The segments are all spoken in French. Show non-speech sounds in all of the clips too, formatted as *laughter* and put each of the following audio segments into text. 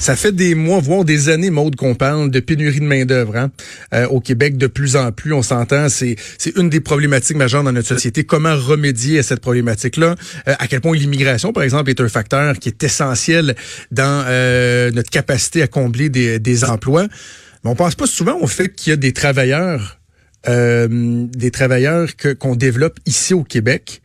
Ça fait des mois, voire des années, Maude, qu'on parle de pénurie de main-d'œuvre hein? Euh, au Québec. De plus en plus, on s'entend, c'est c'est une des problématiques majeures dans notre société. Comment remédier à cette problématique-là? Euh, À quel point l'immigration, par exemple, est un facteur qui est essentiel dans euh, notre capacité à combler des, des emplois. Mais on pense pas souvent au fait qu'il y a des travailleurs, des travailleurs que qu'on développe ici au Québec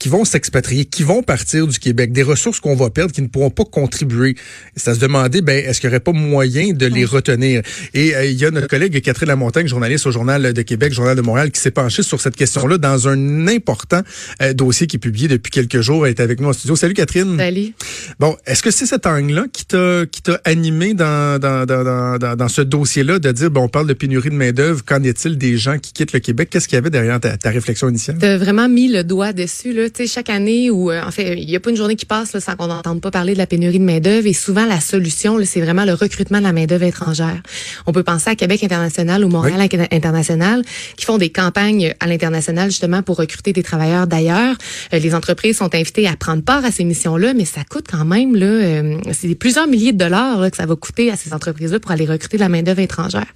qui vont s'expatrier, qui vont partir du Québec, des ressources qu'on va perdre, qui ne pourront pas contribuer. C'est à se demander, ben, est-ce qu'il n'y aurait pas moyen de les retenir? Et euh, il y a notre collègue Catherine Lamontagne, journaliste au Journal de Québec, Journal de Montréal, qui s'est penchée sur cette question-là dans un important euh, dossier qui est publié depuis quelques jours. Elle est avec nous en studio. Salut Catherine. Salut. Bon, est-ce que c'est cet angle-là qui t'a qui t'a animé dans dans, dans, dans, dans ce dossier-là de dire, bon, on parle de pénurie de main-d'œuvre, qu'en est-il des gens qui quittent le Québec? Qu'est-ce qu'il y avait derrière ta, ta réflexion initiale? Tu as vraiment mis le doigt dessus, là chaque année où, euh, en fait, il n'y a pas une journée qui passe là, sans qu'on n'entende pas parler de la pénurie de main-d'œuvre. Et souvent, la solution, c'est vraiment le recrutement de la main-d'œuvre étrangère. On peut penser à Québec International ou Montréal International qui font des campagnes à l'international justement pour recruter des travailleurs d'ailleurs. Euh, les entreprises sont invitées à prendre part à ces missions-là, mais ça coûte quand même, là, euh, c'est plusieurs milliers de dollars que ça va coûter à ces entreprises-là pour aller recruter de la main-d'œuvre étrangère.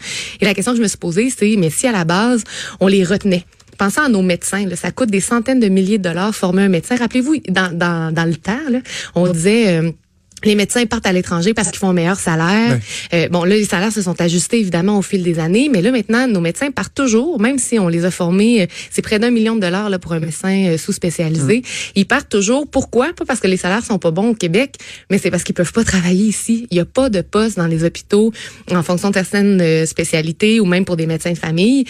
Et la question que je me suis posée, c'est, mais si à la base, on les retenait, Pensez à nos médecins. Là, ça coûte des centaines de milliers de dollars former un médecin. Rappelez-vous, dans, dans, dans le temps, on disait... Euh, les médecins partent à l'étranger parce qu'ils font un meilleur salaire. Euh, bon, là, les salaires se sont ajustés évidemment au fil des années, mais là maintenant, nos médecins partent toujours, même si on les a formés, euh, c'est près d'un million de dollars là pour un médecin euh, sous-spécialisé. Ils partent toujours. Pourquoi? Pas parce que les salaires sont pas bons au Québec, mais c'est parce qu'ils peuvent pas travailler ici. Il y a pas de poste dans les hôpitaux en fonction de certaines spécialités ou même pour des médecins de famille.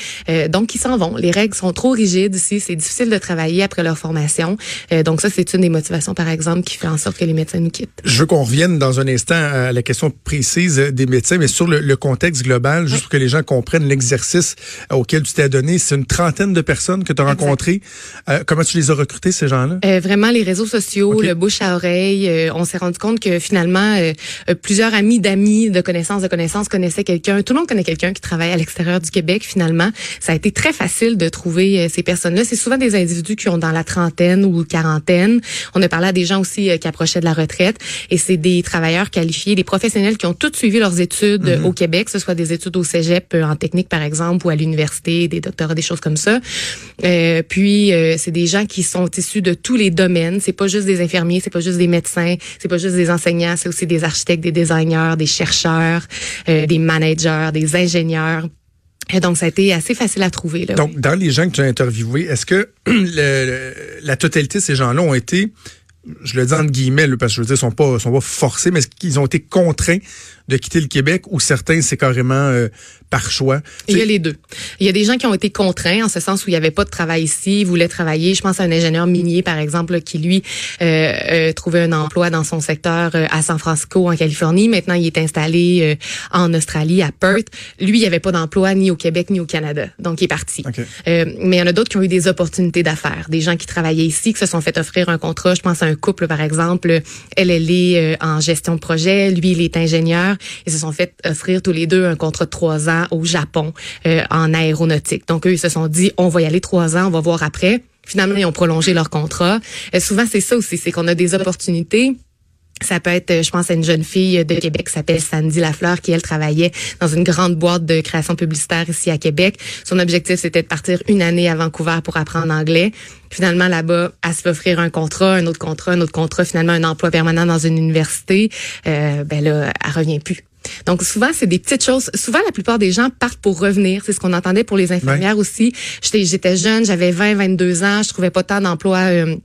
donc ils s'en vont. Les règles sont trop rigides ici. C'est difficile de travailler après leur formation. donc ça, c'est une des motivations, par exemple, qui fait en sorte que les médecins nous quittent. Je revienne dans un instant à la question précise des médecins, mais sur le, contexte global, juste pour que les gens comprennent l'exercice auquel tu t'es donné. C'est une trentaine de personnes que tu as rencontrées. Euh, comment tu les as recrutés, ces gens-là? Euh, vraiment, les réseaux sociaux, le bouche à oreille. Euh, on s'est rendu compte que finalement, plusieurs amis d'amis, de connaissances de connaissances connaissaient quelqu'un. Tout le monde connaît quelqu'un qui travaille à l'extérieur du Québec, finalement. Ça a été très facile de trouver ces personnes-là. C'est souvent des individus qui ont dans la trentaine ou quarantaine. On a parlé à des gens aussi qui approchaient de la retraite. Et c'est des travailleurs qualifiés, des professionnels qui ont tous suivi leurs études mhm. au Québec, que ce soit des études au cégep euh, en technique par exemple ou à l'université, des doctorats, des choses comme ça. Euh, puis euh, c'est des gens qui sont issus de tous les domaines. C'est pas juste des infirmiers, c'est pas juste des médecins, c'est pas juste des enseignants, c'est aussi des architectes, des designers, des chercheurs, euh, des managers, des ingénieurs. Et donc, ça a été assez facile à trouver. Là, donc, dans les gens que tu as interviewés, est-ce que *clears throat* le, la totalité de ces gens-là ont été je le dis entre guillemets, parce que je veux dire, sont pas, sont pas forcés, mais qu'ils ont été contraints de quitter le Québec ou certains, c'est carrément euh, par choix? Il y a les deux. Il y a des gens qui ont été contraints en ce sens où il n'y avait pas de travail ici, ils voulaient travailler. Je pense à un ingénieur minier, par exemple, qui, lui, euh, euh, trouvait un emploi dans son secteur euh, à San Francisco, en Californie. Maintenant, il est installé en Australie, à Perth. Lui, il n'y avait pas d'emploi ni au Québec ni au Canada. Donc, il est parti. mais il y en a d'autres qui ont eu des opportunités d'affaires. Des gens qui travaillaient ici, qui se sont fait offrir un contrat. Je pense à un couple, par exemple. Elle, elle est en gestion de projet. Lui, il est ingénieur. Ils se sont fait offrir tous les deux un contrat de trois ans au Japon euh, en aéronautique. Donc, eux, ils se sont dit, on va y aller trois ans, on va voir après. Finalement, ils ont prolongé leur contrat. Euh, souvent, c'est ça aussi, c'est qu'on a des opportunités ça peut être, je pense, à une jeune fille de Québec qui s'appelle Sandy Lafleur, qui, elle, travaillait dans une grande boîte de création publicitaire ici à Québec. Son objectif, c'était de partir une année à Vancouver pour apprendre anglais. Finalement, là-bas, elle se fait offrir un contrat, un autre contrat, un autre contrat, finalement, un emploi permanent dans une université. Euh, ben là, elle revient plus. Donc souvent c'est des petites choses. Souvent la plupart des gens partent pour revenir. C'est ce qu'on entendait pour les infirmières aussi. J'étais jeune, j'avais 20 22 ans, je trouvais pas tant d'emploi euh,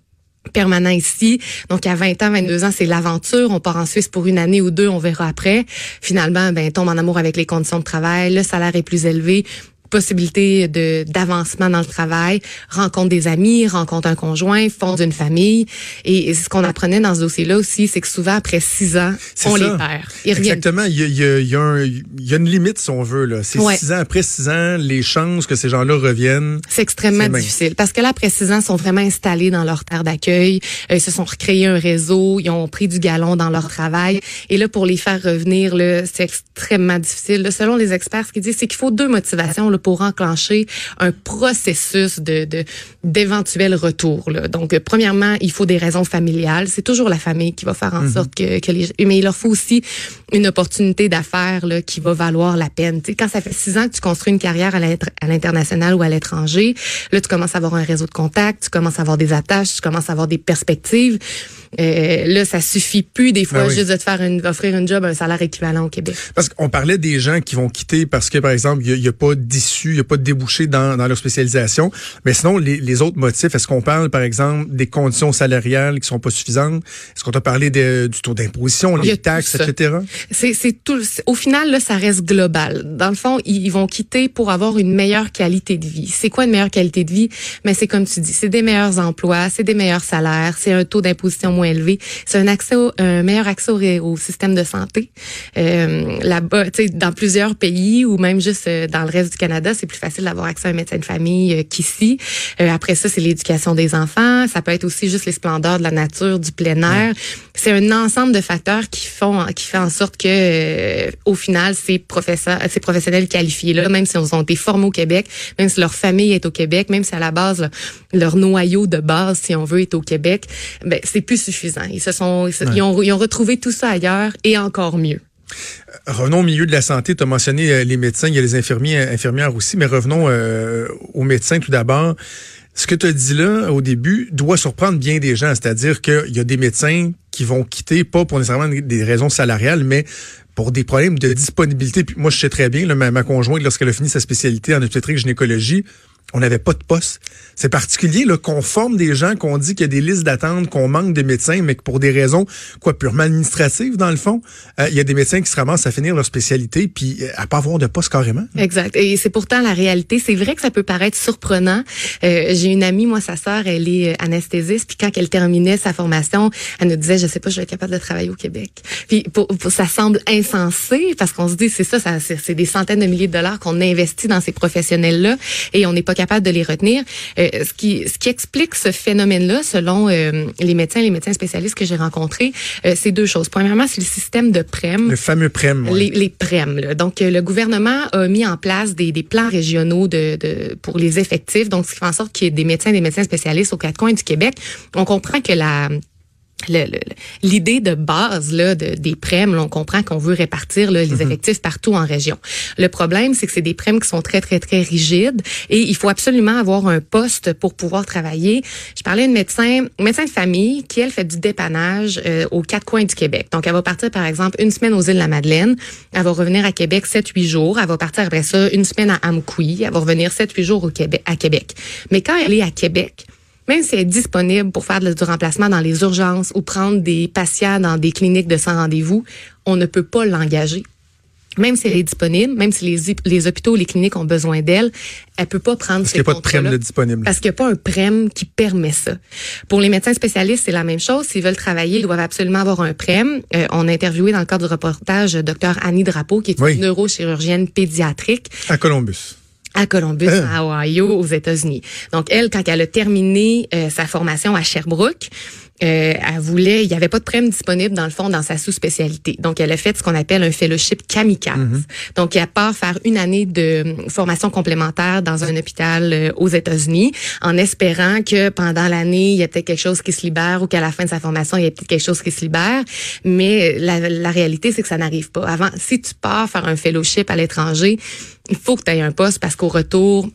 permanent ici. Donc, à 20 ans, 22 ans, c'est l'aventure. On part en Suisse pour une année ou deux, on verra après. Finalement, ben, tombe en amour avec les conditions de travail, le salaire est plus élevé possibilité de d'avancement dans le travail, rencontre des amis, rencontre un conjoint, fonde une famille. Et, ce qu'on apprenait dans ce dossier-là aussi, c'est que souvent après six ans, on les perd. Exactement. Il y, a, il, y a, il, y a il y a, une limite, si on veut. Là. C'est six ans. Après six ans, les chances que ces gens-là reviennent. C'est extrêmement difficile. Parce que là, après six ans, ils sont vraiment installés dans leur terre d'accueil. Euh, ils se sont recréés un réseau. Ils ont pris du galon dans leur travail. Et là, pour les faire revenir, là, c'est extrêmement difficile. selon les experts, ce qu'ils disent, c'est qu'il faut deux motivations pour enclencher un processus de d'éventuel retour. Là. Donc, euh, premièrement, il faut des raisons familiales. C'est toujours la famille qui va faire en mhm. sorte que, que les... Mais il leur faut aussi une opportunité d'affaires qui va valoir la peine. Tu sais, quand ça fait six ans que tu construis une carrière à l'international ou à l'étranger, là, tu commences à avoir un réseau de contacts, tu commences à avoir des attaches, tu commences à avoir des perspectives. Euh, là, ça suffit plus des fois ben juste de te faire une, offrir un job un salaire équivalent au Québec. Parce qu'on parlait des gens qui vont quitter parce que, par exemple, il n'y a, pas d'issue, il n'y a pas de débouché dans, dans leur spécialisation. Mais sinon, les, les autres motifs, est-ce qu'on parle, par exemple, des conditions salariales qui sont pas suffisantes? Est-ce qu'on a parlé du taux d'imposition, les taxes, etc.? C'est, c'est tout. Au final, là, ça reste global. Dans le fond, ils vont quitter pour avoir une meilleure qualité de vie. C'est quoi une meilleure qualité de vie? Mais c'est comme tu dis, c'est des meilleurs emplois, c'est des meilleurs salaires, c'est un taux d'imposition moins élevé, c'est un accès un meilleur accès au, système de santé. Euh, là-bas, tu sais, dans plusieurs pays ou même juste euh, dans le reste du Canada, c'est plus facile d'avoir accès à un médecin de famille euh, qu'ici. Euh, après ça, c'est l'éducation des enfants. Ça peut être aussi juste les splendeurs de la nature, du plein air. C'est un ensemble de facteurs qui font, qui fait en sorte que, au final, ces professeurs, ces professionnels qualifiés là, même si ils ont été formés au Québec, même si leur famille est au Québec, même si à la base leur noyau de base, si on veut, est au Québec, ben c'est plus suffisant. Ils se sont, ils, ont, ils ont retrouvé tout ça ailleurs et encore mieux. Revenons au milieu de la santé. Tu as mentionné euh, les médecins, il y a les infirmiers, infirmières aussi, mais revenons euh, aux médecins tout d'abord. Ce que tu as dit là au début doit surprendre bien des gens, c'est-à-dire qu'il y a des médecins qui vont quitter, pas pour nécessairement des raisons salariales, mais pour des problèmes de disponibilité. Puis moi, je sais très bien, ma, ma conjointe, lorsqu'elle a fini sa spécialité en obstétrique gynécologie, on n'avait pas de poste. C'est particulier qu'on forme des gens, qu'on dit qu'il y a des listes d'attente, qu'on manque de médecins, mais que pour des raisons quoi purement administratives dans le fond, euh, il y a des médecins qui se ramassent à finir leur spécialité puis euh, à pas avoir de poste carrément. Exact. Et c'est pourtant la réalité. C'est vrai que ça peut paraître surprenant. Euh, J'ai une amie, moi sa sœur, elle est anesthésiste, puis quand elle terminait sa formation, elle nous disait je sais pas, je vais être capable de travailler au Québec. Puis pour, ça semble insensé parce qu'on se dit c'est ça, ça c'est des centaines de milliers de dollars qu'on investit dans ces professionnels là et on n'est pas capable de les retenir. Euh, ce qui ce qui explique ce phénomène-là, selon euh, les médecins, les médecins spécialistes que j'ai rencontrés, euh, c'est deux choses. Premièrement, c'est le système de PREM. Le fameux PREM. Les, les PREM. Là. Donc, le gouvernement a mis en place des, des plans régionaux de, de, pour les effectifs. Donc, ce qui fait en sorte qu'il y ait des médecins, des médecins spécialistes aux quatre coins du Québec. On comprend que la l'idée de base là, de, des prêmes, on comprend qu'on veut répartir les mhm. effectifs partout en région. Le problème, c'est que c'est des prêmes qui sont très, très, très rigides et il faut absolument avoir un poste pour pouvoir travailler. Je parlais d'une médecin, médecin de famille qui, elle, fait du dépannage euh, aux quatre coins du Québec. Donc, elle va partir, par exemple, une semaine aux îles de la Madeleine. Elle va revenir à Québec 7-8 jours. Elle va partir après ça une semaine à Amqui. Elle va revenir 7-8 jours au Québec, à Québec. Mais quand elle est à Québec, même si elle est disponible pour faire du remplacement dans les urgences ou prendre des patients dans des cliniques de sans rendez-vous, on ne peut pas l'engager. Même si elle est disponible, même si les, les hôpitaux, les cliniques ont besoin d'elle, elle peut pas prendre Parce qu'il n'y a pas de prême disponible. Parce qu'il n'y a pas un prême qui permet ça. Pour les médecins spécialistes, c'est la même chose. S'ils veulent travailler, ils doivent absolument avoir un prême. Euh, on a interviewé dans le cadre du reportage Dr Annie Drapeau, qui est une neurochirurgienne pédiatrique. À Columbus à Columbus, hein? à Ohio, aux États-Unis. Donc elle, quand elle a terminé euh, sa formation à Sherbrooke, euh, elle voulait, il n'y avait pas de prême disponible dans le fond dans sa sous-spécialité. Donc, elle a fait ce qu'on appelle un fellowship kamikaze. Mm-hmm. Donc, elle part faire une année de formation complémentaire dans un hôpital euh, aux États-Unis, en espérant que pendant l'année, il y a peut-être quelque chose qui se libère ou qu'à la fin de sa formation, il y a peut-être quelque chose qui se libère. Mais la, la réalité, c'est que ça n'arrive pas. Avant, si tu pars faire un fellowship à l'étranger, il faut que tu aies un poste parce qu'au retour,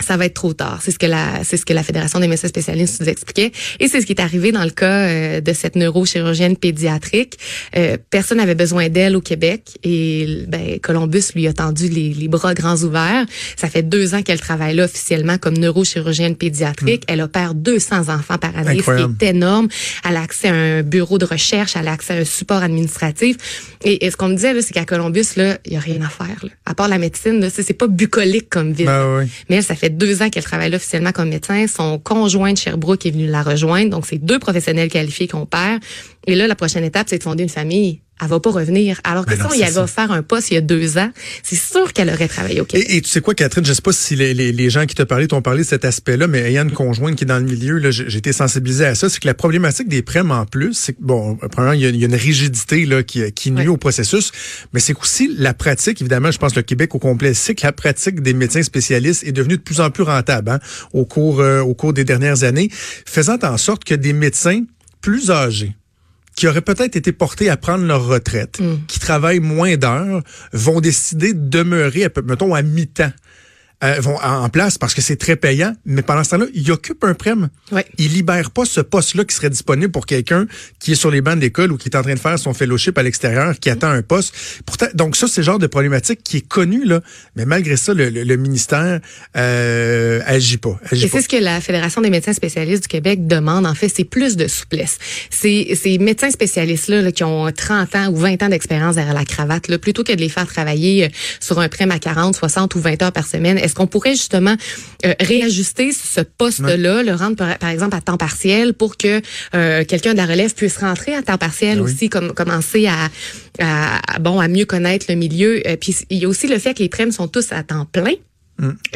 ça va être trop tard. C'est ce que la c'est ce que la Fédération des médecins spécialistes nous expliquait et c'est ce qui est arrivé dans le cas euh, de cette neurochirurgienne pédiatrique. Euh, personne n'avait besoin d'elle au Québec et ben Columbus lui a tendu les, les bras grands ouverts. Ça fait deux ans qu'elle travaille là officiellement comme neurochirurgienne pédiatrique. Hmm. Elle opère 200 enfants par année, ce qui est énorme. Elle a accès à un bureau de recherche, elle a accès à un support administratif. Et, ce qu'on me disait c'est qu'à Columbus là, il y a rien à faire là. À part la médecine, c'est pas bucolique comme ville. Ben Mais ça fait deux ans qu'elle travaille officiellement comme médecin. Son conjoint de Sherbrooke est venu la rejoindre. Donc, c'est deux professionnels qualifiés qu'on perd. Et là, la prochaine étape, c'est de fonder une famille elle va pas revenir. Alors que Mais si on y avait offert un poste il y a deux ans, c'est sûr qu'elle aurait travaillé au Québec. Et, et tu sais quoi, Catherine, je sais pas si les, les, les gens qui te parlaient t'ont parlé de cet aspect-là, mais ayant une conjointe qui est dans le milieu, j'ai été sensibilisé à ça. C'est que la problématique des prêmes en plus, c'est que bon, premièrement, il y a, il y a une rigidité là qui, qui nuit au processus, mais c'est qu'aussi la pratique, évidemment, je pense le Québec au complet, c'est que la pratique des médecins spécialistes est devenue de plus en plus rentable hein, au cours euh, au cours des dernières années, faisant en sorte que des médecins plus âgés qui auraient peut-être été portés à prendre leur retraite, Mm. qui travaillent moins d'heures, vont décider de demeurer, à mettons, à mi-temps. Euh, vont en place parce que c'est très payant, mais pendant ce temps-là, ils occupent un prême. Ouais. Ils libèrent pas ce poste-là qui serait disponible pour quelqu'un qui est sur les bancs de l'école ou qui est en train de faire son fellowship à l'extérieur, qui attend un poste. Pourtant, donc ça, c'est le genre de problématique qui est connu, là, mais malgré ça, le, le- le ministère euh, agit pas. Agit Et c'est ce que la Fédération des médecins spécialistes du Québec demande, en fait, c'est plus de souplesse. Ces, ces médecins spécialistes-là là, qui ont 30 ans ou 20 ans d'expérience derrière la cravate, là, plutôt que de les faire travailler euh, sur un prêt à 40, 60 ou 20 heures par semaine, est-ce qu'on pourrait justement euh, réajuster ce poste-là, le rendre par, par exemple à temps partiel pour que euh, quelqu'un de la relève puisse rentrer à temps partiel oui. aussi, comme commencer à, à- bon à mieux connaître le milieu? Euh, puis il y a aussi le fait que les prêmes sont tous à temps plein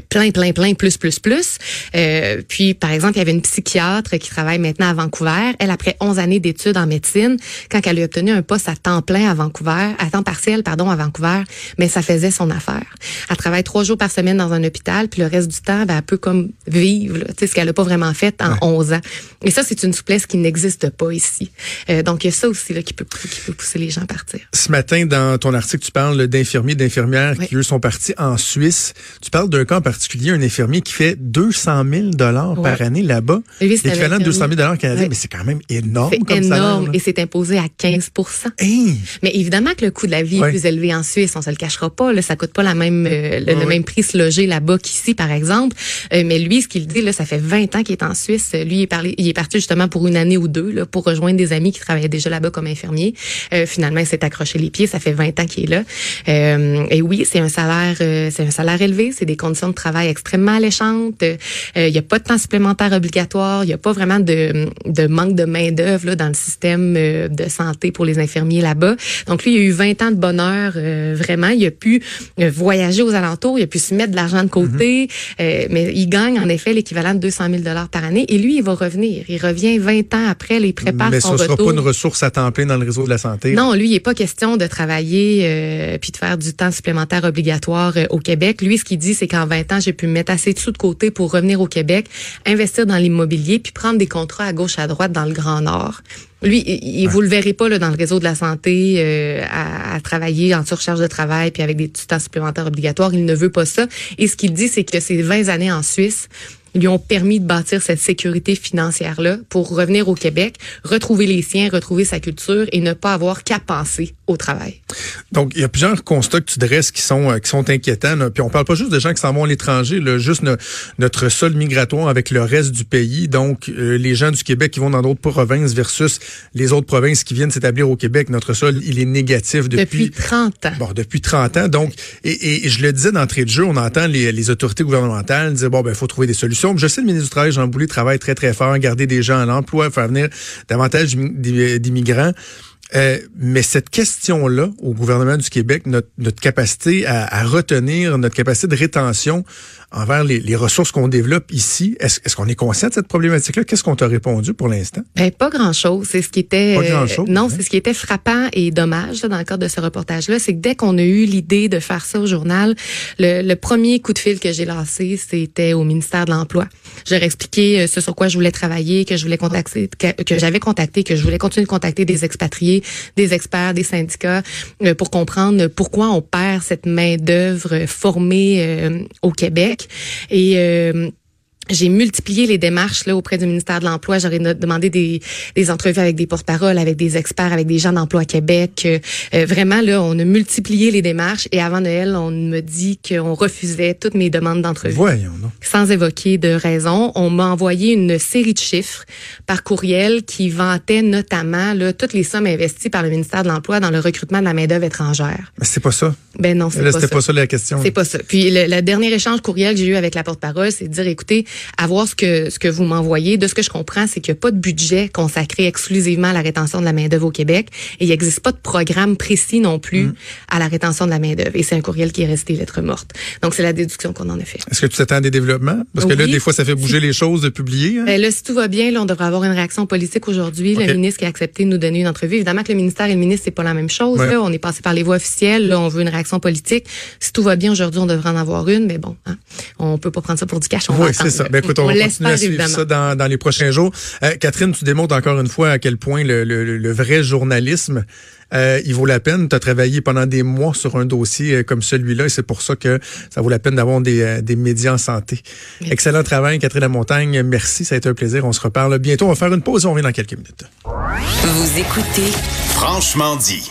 plein, plein, plein, plus, plus, plus. Euh, puis, par exemple, il y avait une psychiatre qui travaille maintenant à Vancouver. Elle, après 11 années d'études en médecine, quand elle a obtenu un poste à temps plein à Vancouver, à temps partiel, pardon, à Vancouver, mais ça faisait son affaire. Elle travaille trois jours par semaine dans un hôpital, puis le reste du temps, ben, elle peut comme vivre, là, tu sais, ce qu'elle n'a pas vraiment fait en 11 ans. Et ça, c'est une souplesse qui n'existe pas ici. Euh, donc, il y a ça aussi là, qui, peut, qui peut pousser les gens à partir. Ce matin, dans ton article, tu parles d'infirmiers, d'infirmières Oui. qui, eux, sont partis en Suisse. Tu parles d'un cas en particulier, un infirmier qui fait 200 000 dollars par année là-bas. L'équivalent de 200 000 dollars canadiens, mais c'est quand même énorme C'est salaire. énorme et c'est imposé à 15 Hey! Mais évidemment que le coût de la vie est plus élevé en Suisse, on se le cachera pas. Là, ça coûte pas la même euh, le, même prix se loger là-bas qu'ici, par exemple. Euh, mais lui, ce qu'il dit, là, ça fait 20 ans qu'il est en Suisse. Lui, il est, parlé, il est parti justement pour une année ou deux là, pour rejoindre des amis qui travaillaient déjà là-bas comme infirmier. Euh, finalement, il s'est accroché les pieds. Ça fait 20 ans qu'il est là. Et oui, c'est un salaire, c'est un salaire élevé. C'est des conditions de travail extrêmement alléchantes. Euh, Il y a pas de temps supplémentaire obligatoire. Il y a pas vraiment de, de manque de main d'œuvre dans le système euh, de santé pour les infirmiers là-bas. Donc lui, il a eu 20 ans de bonheur, euh, vraiment. Il a pu voyager aux alentours, il a pu se mettre de l'argent de côté, euh, mais il gagne en effet l'équivalent de 200 000 dollars par année. Et lui, il va revenir. Il revient 20 ans après, il prépare Mais son ce ne sera retour. pas une ressource à temps plein dans le réseau de la santé. Non, lui, il n'est pas question de travailler puis de faire du temps supplémentaire obligatoire au Québec. Lui, ce qu'il dit, c'est qu'en 20 ans, j'ai pu me mettre assez de sous de côté pour revenir au Québec, investir dans l'immobilier, puis prendre des contrats à gauche, à droite dans le Grand Nord. Lui, il, il- vous le verrez pas là, dans le réseau de la santé euh, à, à travailler en surcharge de travail puis avec des temps supplémentaires obligatoires. Il ne veut pas ça. Et ce qu'il dit, c'est que ces 20 années en Suisse lui ont permis de bâtir cette sécurité financière-là pour revenir au Québec, retrouver les siens, retrouver sa culture et ne pas avoir qu'à penser au travail. Donc, il y a plusieurs constats que tu dresses qui sont euh, qui sont inquiétants. là. Puis on parle pas juste de gens qui s'en vont à l'étranger, juste no- notre sol migratoire avec le reste du pays. Donc, euh, les gens du Québec qui vont dans d'autres provinces versus les autres provinces qui viennent s'établir au Québec. Notre sol, il est négatif Depuis depuis 30 ans. Bon, depuis 30 ans. Donc, et, et- et je le disais d'entrée de jeu, on entend les, les autorités gouvernementales dire, bon, ben, il faut trouver des solutions. Je sais, le ministre du Travail, Jean Boulet, travaille très, très fort, garder des gens à l'emploi, faire venir davantage d'immi- d'immigrants. Euh, mais cette question-là, au gouvernement du Québec, notre, capacité à retenir, notre capacité de rétention envers les, les ressources qu'on développe ici, est-ce est-ce qu'on est conscient de cette problématique-là? Qu'est-ce qu'on t'a répondu pour l'instant? Ben, pas grand-chose. C'est ce qui était. Pas euh, grand-chose, non, hein? c'est ce qui était frappant et dommage là, dans le cadre de ce reportage-là, c'est que dès qu'on a eu l'idée de faire ça au journal, le, le premier coup de fil que j'ai lancé, c'était au ministère de l'Emploi. J'ai expliqué euh, ce sur quoi je voulais travailler, que je voulais contacter, que, que j'avais contacté, que je voulais continuer de contacter des expatriés, des experts, des syndicats, euh, pour comprendre pourquoi on perd cette main d'œuvre formée euh, au Québec et euh, j'ai multiplié les démarches là auprès du ministère de l'Emploi. J'aurais demandé des, des entrevues avec des porte-paroles, avec des experts, avec des gens d'Emploi Québec. Euh, euh, vraiment, là, on a multiplié les démarches et avant Noël, on me dit qu'on refusait toutes mes demandes d'entrevue Voyons, non. sans évoquer de raison. On m'a envoyé une série de chiffres par courriel qui vantaient notamment là, toutes les sommes investies par le ministère de l'Emploi dans le recrutement de la main-d'œuvre étrangère. Mais c'est pas ça. Ben non, c'est pas c'était ça. pas ça la question. C'est pas ça. Puis le, le dernier échange courriel que j'ai eu avec la porte-parole, c'est de dire, écoutez, à voir ce que ce que vous m'envoyez. De ce que je comprends, c'est qu'il n'y a pas de budget consacré exclusivement à la rétention de la main d'œuvre au Québec et il n'existe pas de programme précis non plus mm. à la rétention de la main d'œuvre. Et c'est un courriel qui est resté lettre morte. Donc c'est la déduction qu'on en a fait. Est-ce que tu t'attends à des développements? Parce que là, des fois, ça fait bouger les choses de publier. Hein? Ben là, si tout va bien, là, on devrait avoir une réaction politique aujourd'hui. Le ministre qui a accepté de nous donner une entrevue. Évidemment que le ministère et le ministre c'est pas la même chose. Là. On est passé par les voies officielles. Là, on veut une réaction politique. Si tout va bien aujourd'hui, on devrait en avoir une. Mais bon, hein, on peut pas prendre ça pour du cash. oui, c'est ça. Ben, écoute, on, va continuer à suivre ça dans, dans, les prochains jours. Euh, Catherine, tu démontres encore une fois à quel point le, le, le vrai journalisme euh, il vaut la peine. Tu as travaillé pendant des mois sur un dossier euh, comme celui-là et c'est pour ça que ça vaut la peine d'avoir des, des médias en santé. Excellent travail, Catherine Lamontagne. Merci, ça a été un plaisir. On se reparle bientôt. On va faire une pause et on revient dans quelques minutes. Vous écoutez Franchement dit.